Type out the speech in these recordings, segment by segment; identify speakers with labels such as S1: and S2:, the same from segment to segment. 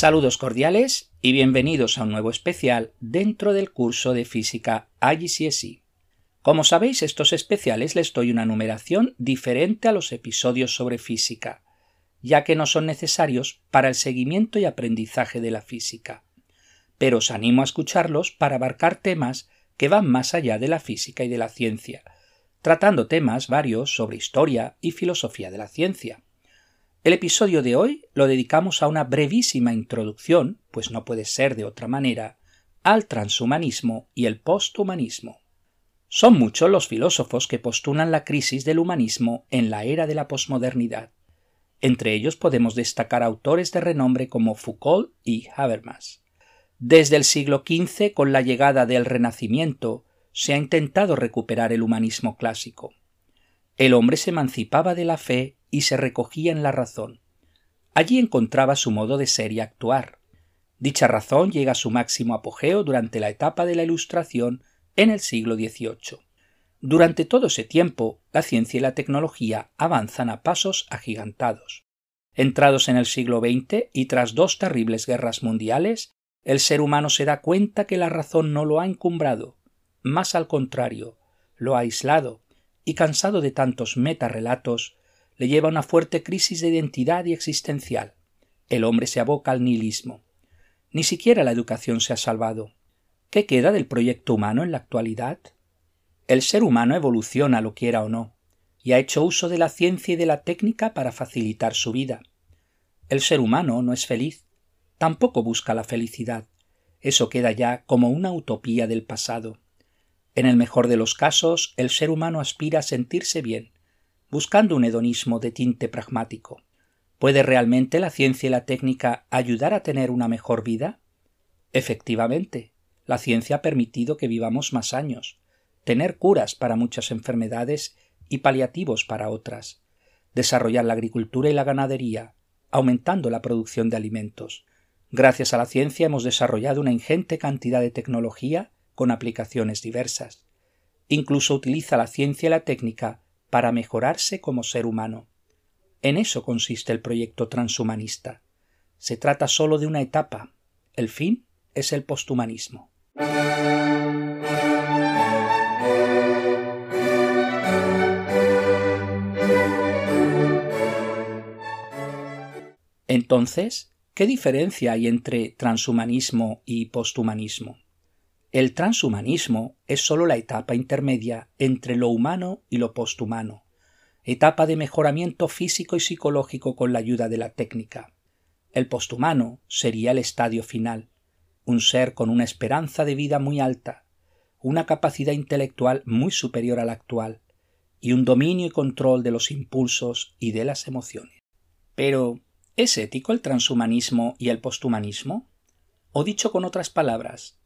S1: Saludos cordiales y bienvenidos a un nuevo especial dentro del curso de física IGCSE. Como sabéis, estos especiales les doy una numeración diferente a los episodios sobre física, ya que no son necesarios para el seguimiento y aprendizaje de la física. Pero os animo a escucharlos para abarcar temas que van más allá de la física y de la ciencia, tratando temas varios sobre historia y filosofía de la ciencia. El episodio de hoy lo dedicamos a una brevísima introducción, pues no puede ser de otra manera, al transhumanismo y el posthumanismo. Son muchos los filósofos que postulan la crisis del humanismo en la era de la posmodernidad. Entre ellos podemos destacar autores de renombre como Foucault y Habermas. Desde el siglo XV, con la llegada del Renacimiento, se ha intentado recuperar el humanismo clásico. El hombre se emancipaba de la fe y se recogía en la razón. Allí encontraba su modo de ser y actuar. Dicha razón llega a su máximo apogeo durante la etapa de la Ilustración en el siglo XVIII. Durante todo ese tiempo, la ciencia y la tecnología avanzan a pasos agigantados. Entrados en el siglo XX y tras dos terribles guerras mundiales, el ser humano se da cuenta que la razón no lo ha encumbrado, más al contrario, lo ha aislado, y cansado de tantos metarrelatos, le lleva a una fuerte crisis de identidad y existencial. El hombre se aboca al nihilismo. Ni siquiera la educación se ha salvado. ¿Qué queda del proyecto humano en la actualidad? El ser humano evoluciona, lo quiera o no, y ha hecho uso de la ciencia y de la técnica para facilitar su vida. El ser humano no es feliz, tampoco busca la felicidad. Eso queda ya como una utopía del pasado. En el mejor de los casos, el ser humano aspira a sentirse bien, buscando un hedonismo de tinte pragmático. ¿Puede realmente la ciencia y la técnica ayudar a tener una mejor vida? Efectivamente, la ciencia ha permitido que vivamos más años, tener curas para muchas enfermedades y paliativos para otras, desarrollar la agricultura y la ganadería, aumentando la producción de alimentos. Gracias a la ciencia hemos desarrollado una ingente cantidad de tecnología con aplicaciones diversas. Incluso utiliza la ciencia y la técnica para mejorarse como ser humano. En eso consiste el proyecto transhumanista. Se trata solo de una etapa. El fin es el posthumanismo. Entonces, ¿qué diferencia hay entre transhumanismo y posthumanismo? El transhumanismo es sólo la etapa intermedia entre lo humano y lo posthumano, etapa de mejoramiento físico y psicológico con la ayuda de la técnica. El posthumano sería el estadio final, un ser con una esperanza de vida muy alta, una capacidad intelectual muy superior a la actual, y un dominio y control de los impulsos y de las emociones. Pero, ¿es ético el transhumanismo y el posthumanismo? O dicho con otras palabras,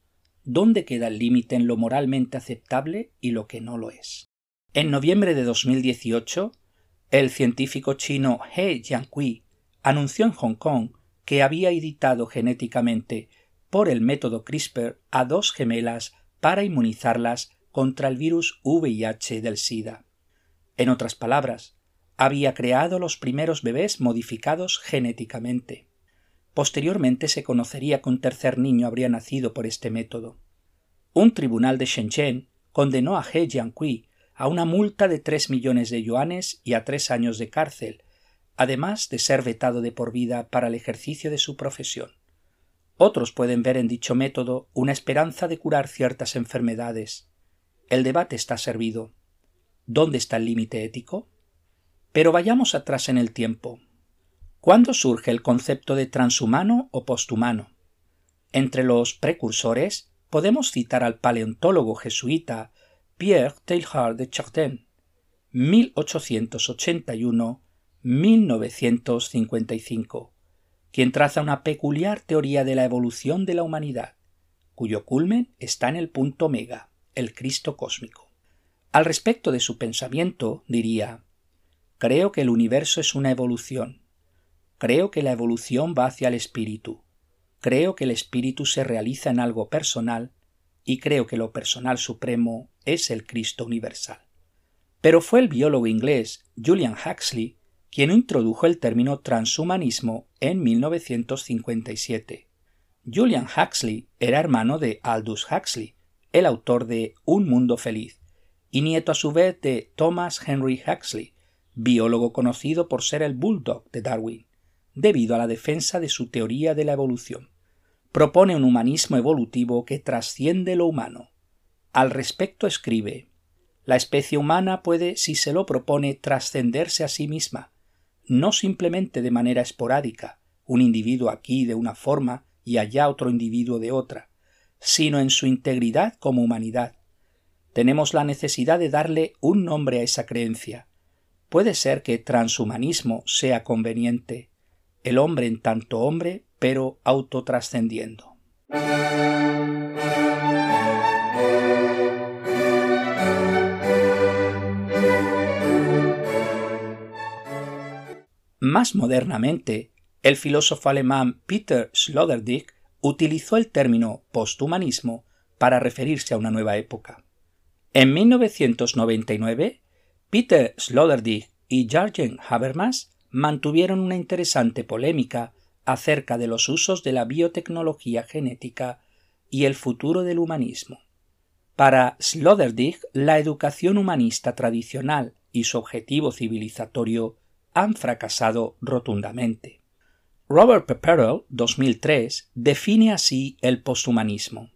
S1: ¿dónde queda el límite en lo moralmente aceptable y lo que no lo es? En noviembre de 2018, el científico chino He Jiankui anunció en Hong Kong que había editado genéticamente por el método CRISPR a dos gemelas para inmunizarlas contra el virus VIH del SIDA. En otras palabras, había creado los primeros bebés modificados genéticamente. Posteriormente se conocería que un tercer niño habría nacido por este método. Un tribunal de Shenzhen condenó a He Jiankui a una multa de tres millones de yuanes y a tres años de cárcel, además de ser vetado de por vida para el ejercicio de su profesión. Otros pueden ver en dicho método una esperanza de curar ciertas enfermedades. El debate está servido. ¿Dónde está el límite ético? Pero vayamos atrás en el tiempo. ¿Cuándo surge el concepto de transhumano o posthumano? Entre los precursores podemos citar al paleontólogo jesuita Pierre Teilhard de Chardin, 1881-1955, quien traza una peculiar teoría de la evolución de la humanidad, cuyo culmen está en el punto omega, el Cristo cósmico. Al respecto de su pensamiento, diría Creo que el universo es una evolución, Creo que la evolución va hacia el espíritu. Creo que el espíritu se realiza en algo personal y creo que lo personal supremo es el Cristo universal. Pero fue el biólogo inglés Julian Huxley quien introdujo el término transhumanismo en 1957. Julian Huxley era hermano de Aldous Huxley, el autor de Un Mundo Feliz, y nieto a su vez de Thomas Henry Huxley, biólogo conocido por ser el bulldog de Darwin, debido a la defensa de su teoría de la evolución. Propone un humanismo evolutivo que trasciende lo humano. Al respecto escribe La especie humana puede, si se lo propone, trascenderse a sí misma, no simplemente de manera esporádica, un individuo aquí de una forma y allá otro individuo de otra, sino en su integridad como humanidad. Tenemos la necesidad de darle un nombre a esa creencia. Puede ser que transhumanismo sea conveniente, el hombre en tanto hombre, pero autotrascendiendo. Más modernamente, el filósofo alemán Peter Sloterdijk utilizó el término posthumanismo para referirse a una nueva época. En 1999, Peter Sloterdijk y Jürgen Habermas mantuvieron una interesante polémica acerca de los usos de la biotecnología genética y el futuro del humanismo. Para Sloterdijk, la educación humanista tradicional y su objetivo civilizatorio han fracasado rotundamente. Robert Pepperell, 2003, define así el posthumanismo.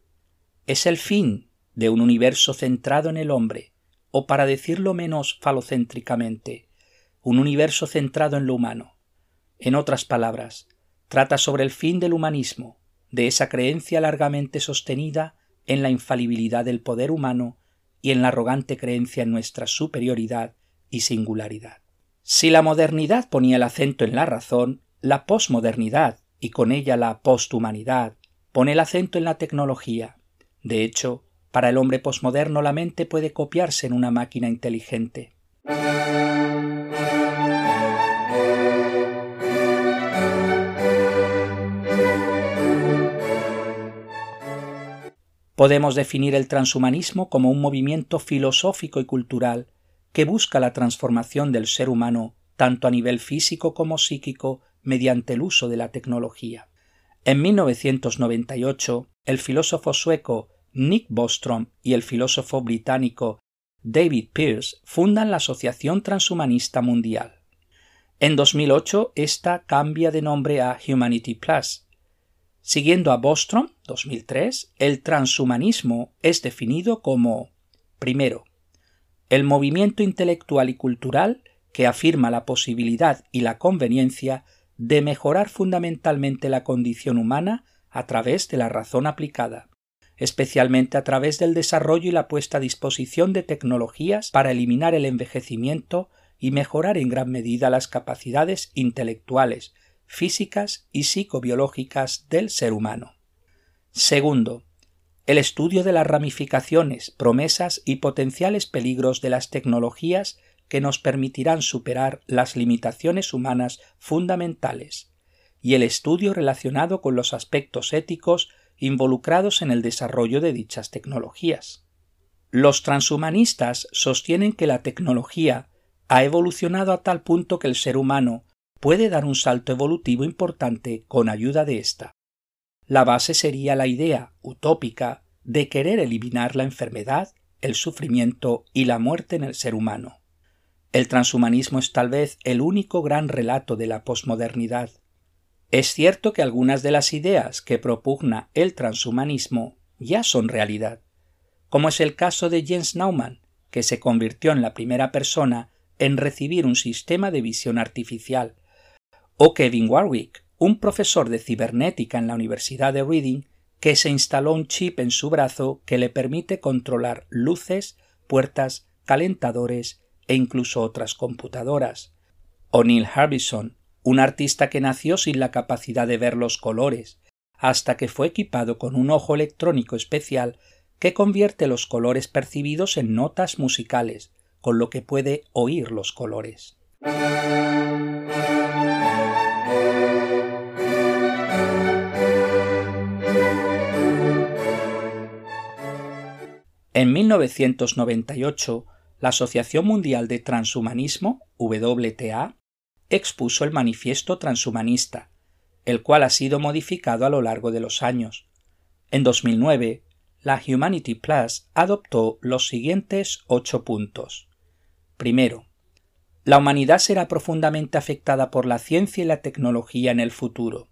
S1: Es el fin de un universo centrado en el hombre, o para decirlo menos falocéntricamente, un universo centrado en lo humano. En otras palabras, trata sobre el fin del humanismo, de esa creencia largamente sostenida en la infalibilidad del poder humano y en la arrogante creencia en nuestra superioridad y singularidad. Si la modernidad ponía el acento en la razón, la posmodernidad y con ella la posthumanidad pone el acento en la tecnología. De hecho, para el hombre posmoderno la mente puede copiarse en una máquina inteligente. Podemos definir el transhumanismo como un movimiento filosófico y cultural que busca la transformación del ser humano tanto a nivel físico como psíquico mediante el uso de la tecnología. En 1998, el filósofo sueco Nick Bostrom y el filósofo británico David Pearce fundan la Asociación Transhumanista Mundial. En 2008, esta cambia de nombre a Humanity Plus. Siguiendo a Bostrom, 2003, el transhumanismo es definido como, primero, el movimiento intelectual y cultural que afirma la posibilidad y la conveniencia de mejorar fundamentalmente la condición humana a través de la razón aplicada, especialmente a través del desarrollo y la puesta a disposición de tecnologías para eliminar el envejecimiento y mejorar en gran medida las capacidades intelectuales, físicas y psicobiológicas del ser humano. Segundo, el estudio de las ramificaciones, promesas y potenciales peligros de las tecnologías que nos permitirán superar las limitaciones humanas fundamentales, y el estudio relacionado con los aspectos éticos involucrados en el desarrollo de dichas tecnologías. Los transhumanistas sostienen que la tecnología ha evolucionado a tal punto que el ser humano puede dar un salto evolutivo importante con ayuda de ésta. La base sería la idea utópica de querer eliminar la enfermedad, el sufrimiento y la muerte en el ser humano. El transhumanismo es tal vez el único gran relato de la posmodernidad. Es cierto que algunas de las ideas que propugna el transhumanismo ya son realidad, como es el caso de Jens Naumann, que se convirtió en la primera persona en recibir un sistema de visión artificial, o Kevin Warwick, un profesor de cibernética en la Universidad de Reading que se instaló un chip en su brazo que le permite controlar luces, puertas, calentadores e incluso otras computadoras. O Neil Harbison, un artista que nació sin la capacidad de ver los colores, hasta que fue equipado con un ojo electrónico especial que convierte los colores percibidos en notas musicales, con lo que puede oír los colores. En 1998, la Asociación Mundial de Transhumanismo, WTA, expuso el manifiesto transhumanista, el cual ha sido modificado a lo largo de los años. En 2009, la Humanity Plus adoptó los siguientes ocho puntos. Primero, la humanidad será profundamente afectada por la ciencia y la tecnología en el futuro.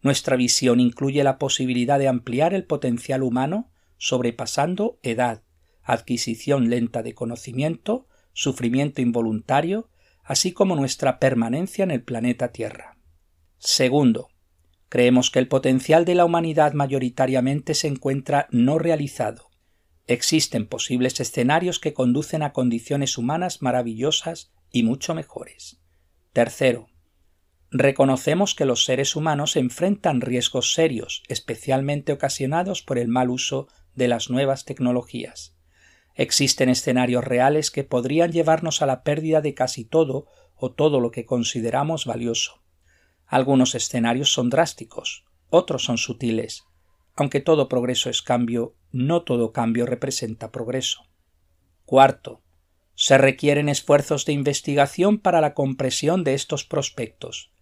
S1: Nuestra visión incluye la posibilidad de ampliar el potencial humano sobrepasando edad, adquisición lenta de conocimiento, sufrimiento involuntario, así como nuestra permanencia en el planeta Tierra. Segundo, creemos que el potencial de la humanidad mayoritariamente se encuentra no realizado. Existen posibles escenarios que conducen a condiciones humanas maravillosas y mucho mejores. Tercero, reconocemos que los seres humanos enfrentan riesgos serios, especialmente ocasionados por el mal uso de las nuevas tecnologías. Existen escenarios reales que podrían llevarnos a la pérdida de casi todo o todo lo que consideramos valioso. Algunos escenarios son drásticos, otros son sutiles. Aunque todo progreso es cambio, no todo cambio representa progreso. Cuarto, se requieren esfuerzos de investigación para la compresión de estos prospectos.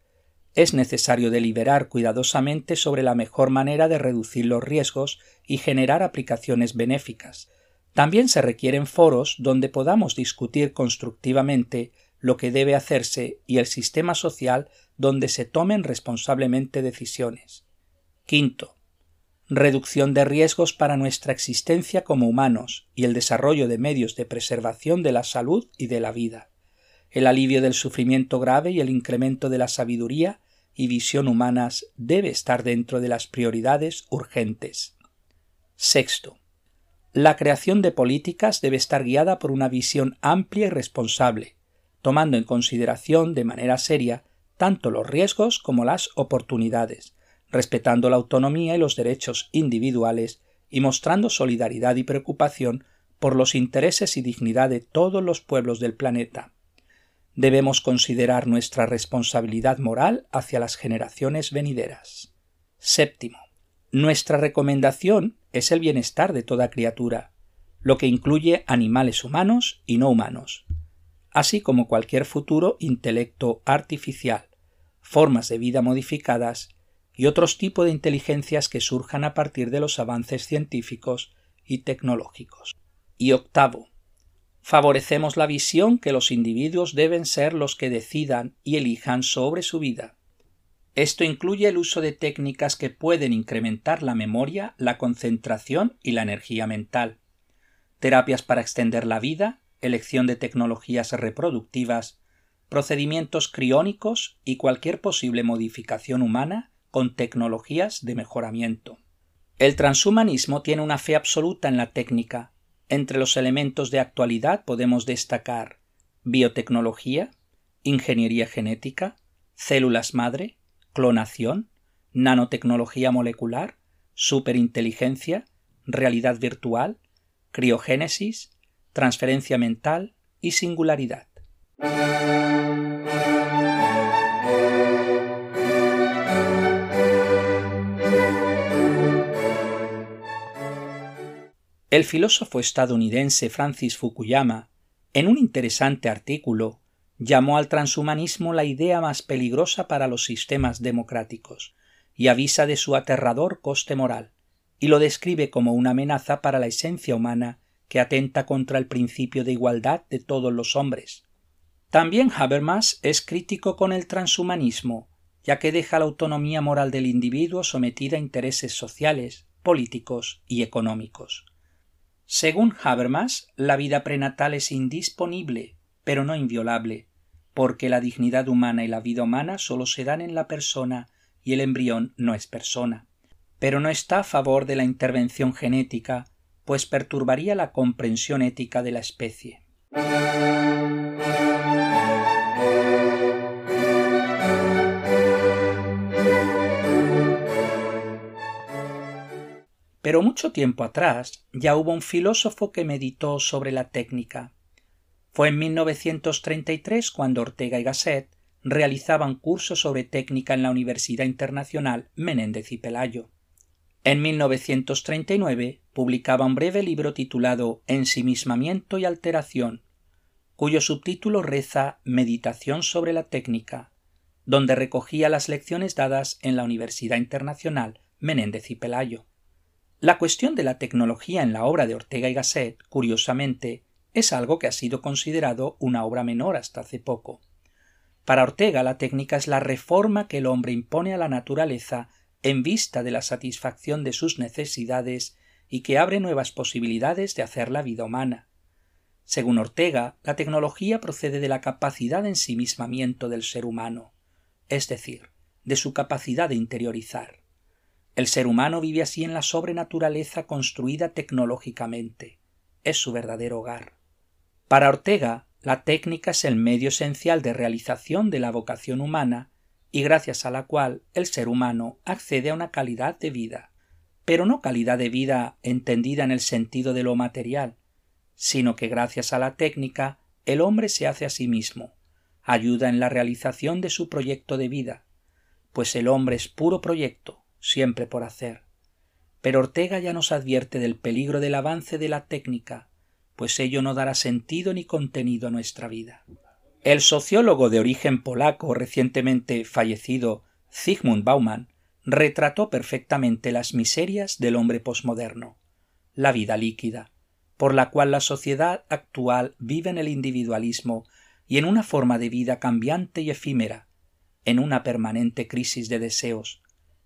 S1: Es necesario deliberar cuidadosamente sobre la mejor manera de reducir los riesgos y generar aplicaciones benéficas. También se requieren foros donde podamos discutir constructivamente lo que debe hacerse y el sistema social donde se tomen responsablemente decisiones. Quinto, reducción de riesgos para nuestra existencia como humanos y el desarrollo de medios de preservación de la salud y de la vida, el alivio del sufrimiento grave y el incremento de la sabiduría y visión humanas debe estar dentro de las prioridades urgentes. Sexto, la creación de políticas debe estar guiada por una visión amplia y responsable, tomando en consideración de manera seria tanto los riesgos como las oportunidades, respetando la autonomía y los derechos individuales y mostrando solidaridad y preocupación por los intereses y dignidad de todos los pueblos del planeta. Debemos considerar nuestra responsabilidad moral hacia las generaciones venideras. Séptimo. Nuestra recomendación es el bienestar de toda criatura, lo que incluye animales humanos y no humanos, así como cualquier futuro intelecto artificial, formas de vida modificadas y otros tipos de inteligencias que surjan a partir de los avances científicos y tecnológicos. Y octavo, favorecemos la visión que los individuos deben ser los que decidan y elijan sobre su vida. Esto incluye el uso de técnicas que pueden incrementar la memoria, la concentración y la energía mental, terapias para extender la vida elección de tecnologías reproductivas, procedimientos criónicos y cualquier posible modificación humana con tecnologías de mejoramiento. El transhumanismo tiene una fe absoluta en la técnica. Entre los elementos de actualidad podemos destacar biotecnología, ingeniería genética, células madre, clonación, nanotecnología molecular, superinteligencia, realidad virtual, criogénesis, transferencia mental y singularidad. El filósofo estadounidense Francis Fukuyama, en un interesante artículo, llamó al transhumanismo la idea más peligrosa para los sistemas democráticos y avisa de su aterrador coste moral, y lo describe como una amenaza para la esencia humana que atenta contra el principio de igualdad de todos los hombres. También Habermas es crítico con el transhumanismo, ya que deja la autonomía moral del individuo sometida a intereses sociales, políticos y económicos. Según Habermas, la vida prenatal es indisponible, pero no inviolable, porque la dignidad humana y la vida humana solo se dan en la persona y el embrión no es persona. Pero no está a favor de la intervención genética pues perturbaría la comprensión ética de la especie. Pero mucho tiempo atrás ya hubo un filósofo que meditó sobre la técnica. Fue en 1933 cuando Ortega y Gasset realizaban cursos sobre técnica en la Universidad Internacional Menéndez y Pelayo. En 1939 publicaba un breve libro titulado Ensimismamiento y alteración, cuyo subtítulo reza Meditación sobre la técnica, donde recogía las lecciones dadas en la Universidad Internacional Menéndez y Pelayo. La cuestión de la tecnología en la obra de Ortega y Gasset, curiosamente, es algo que ha sido considerado una obra menor hasta hace poco. Para Ortega la técnica es la reforma que el hombre impone a la naturaleza en vista de la satisfacción de sus necesidades y que abre nuevas posibilidades de hacer la vida humana. Según Ortega, la tecnología procede de la capacidad de ensimismamiento del ser humano, es decir, de su capacidad de interiorizar. El ser humano vive así en la sobrenaturaleza construida tecnológicamente. Es su verdadero hogar. Para Ortega, la técnica es el medio esencial de realización de la vocación humana y gracias a la cual el ser humano accede a una calidad de vida, pero no calidad de vida entendida en el sentido de lo material, sino que gracias a la técnica el hombre se hace a sí mismo, ayuda en la realización de su proyecto de vida, pues el hombre es puro proyecto, siempre por hacer. Pero Ortega ya nos advierte del peligro del avance de la técnica, pues ello no dará sentido ni contenido a nuestra vida. El sociólogo de origen polaco recientemente fallecido Zygmunt Bauman retrató perfectamente las miserias del hombre posmoderno, la vida líquida, por la cual la sociedad actual vive en el individualismo y en una forma de vida cambiante y efímera, en una permanente crisis de deseos.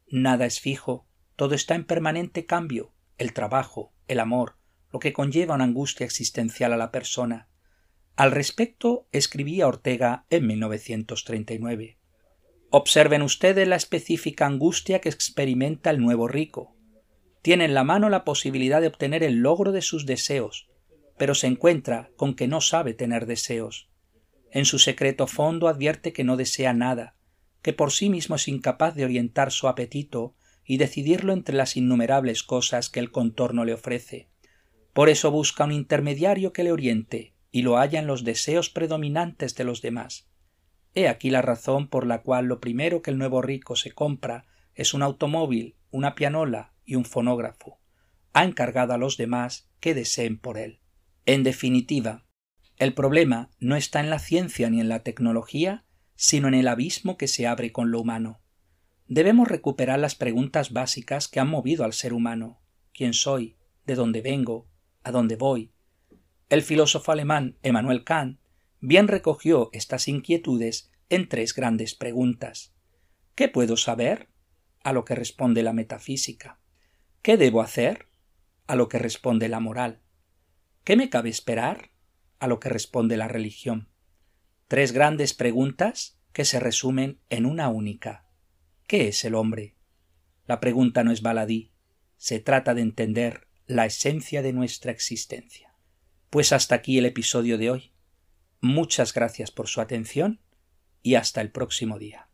S1: Nada es fijo, todo está en permanente cambio, el trabajo, el amor, lo que conlleva una angustia existencial a la persona. Al respecto escribía Ortega en 1939. Observen ustedes la específica angustia que experimenta el nuevo rico. Tiene en la mano la posibilidad de obtener el logro de sus deseos, pero se encuentra con que no sabe tener deseos. En su secreto fondo advierte que no desea nada, que por sí mismo es incapaz de orientar su apetito y decidirlo entre las innumerables cosas que el contorno le ofrece. Por eso busca un intermediario que le oriente, y lo halla en los deseos predominantes de los demás. He aquí la razón por la cual lo primero que el nuevo rico se compra es un automóvil, una pianola y un fonógrafo. Ha encargado a los demás que deseen por él. En definitiva, el problema no está en la ciencia ni en la tecnología, sino en el abismo que se abre con lo humano. Debemos recuperar las preguntas básicas que han movido al ser humano. ¿Quién soy? ¿De dónde vengo? ¿A dónde voy? El filósofo alemán Emmanuel Kant bien recogió estas inquietudes en tres grandes preguntas. ¿Qué puedo saber? a lo que responde la metafísica. ¿Qué debo hacer? a lo que responde la moral. ¿Qué me cabe esperar? a lo que responde la religión. Tres grandes preguntas que se resumen en una única. ¿Qué es el hombre? La pregunta no es baladí, se trata de entender la esencia de nuestra existencia. Pues hasta aquí el episodio de hoy. Muchas gracias por su atención y hasta el próximo día.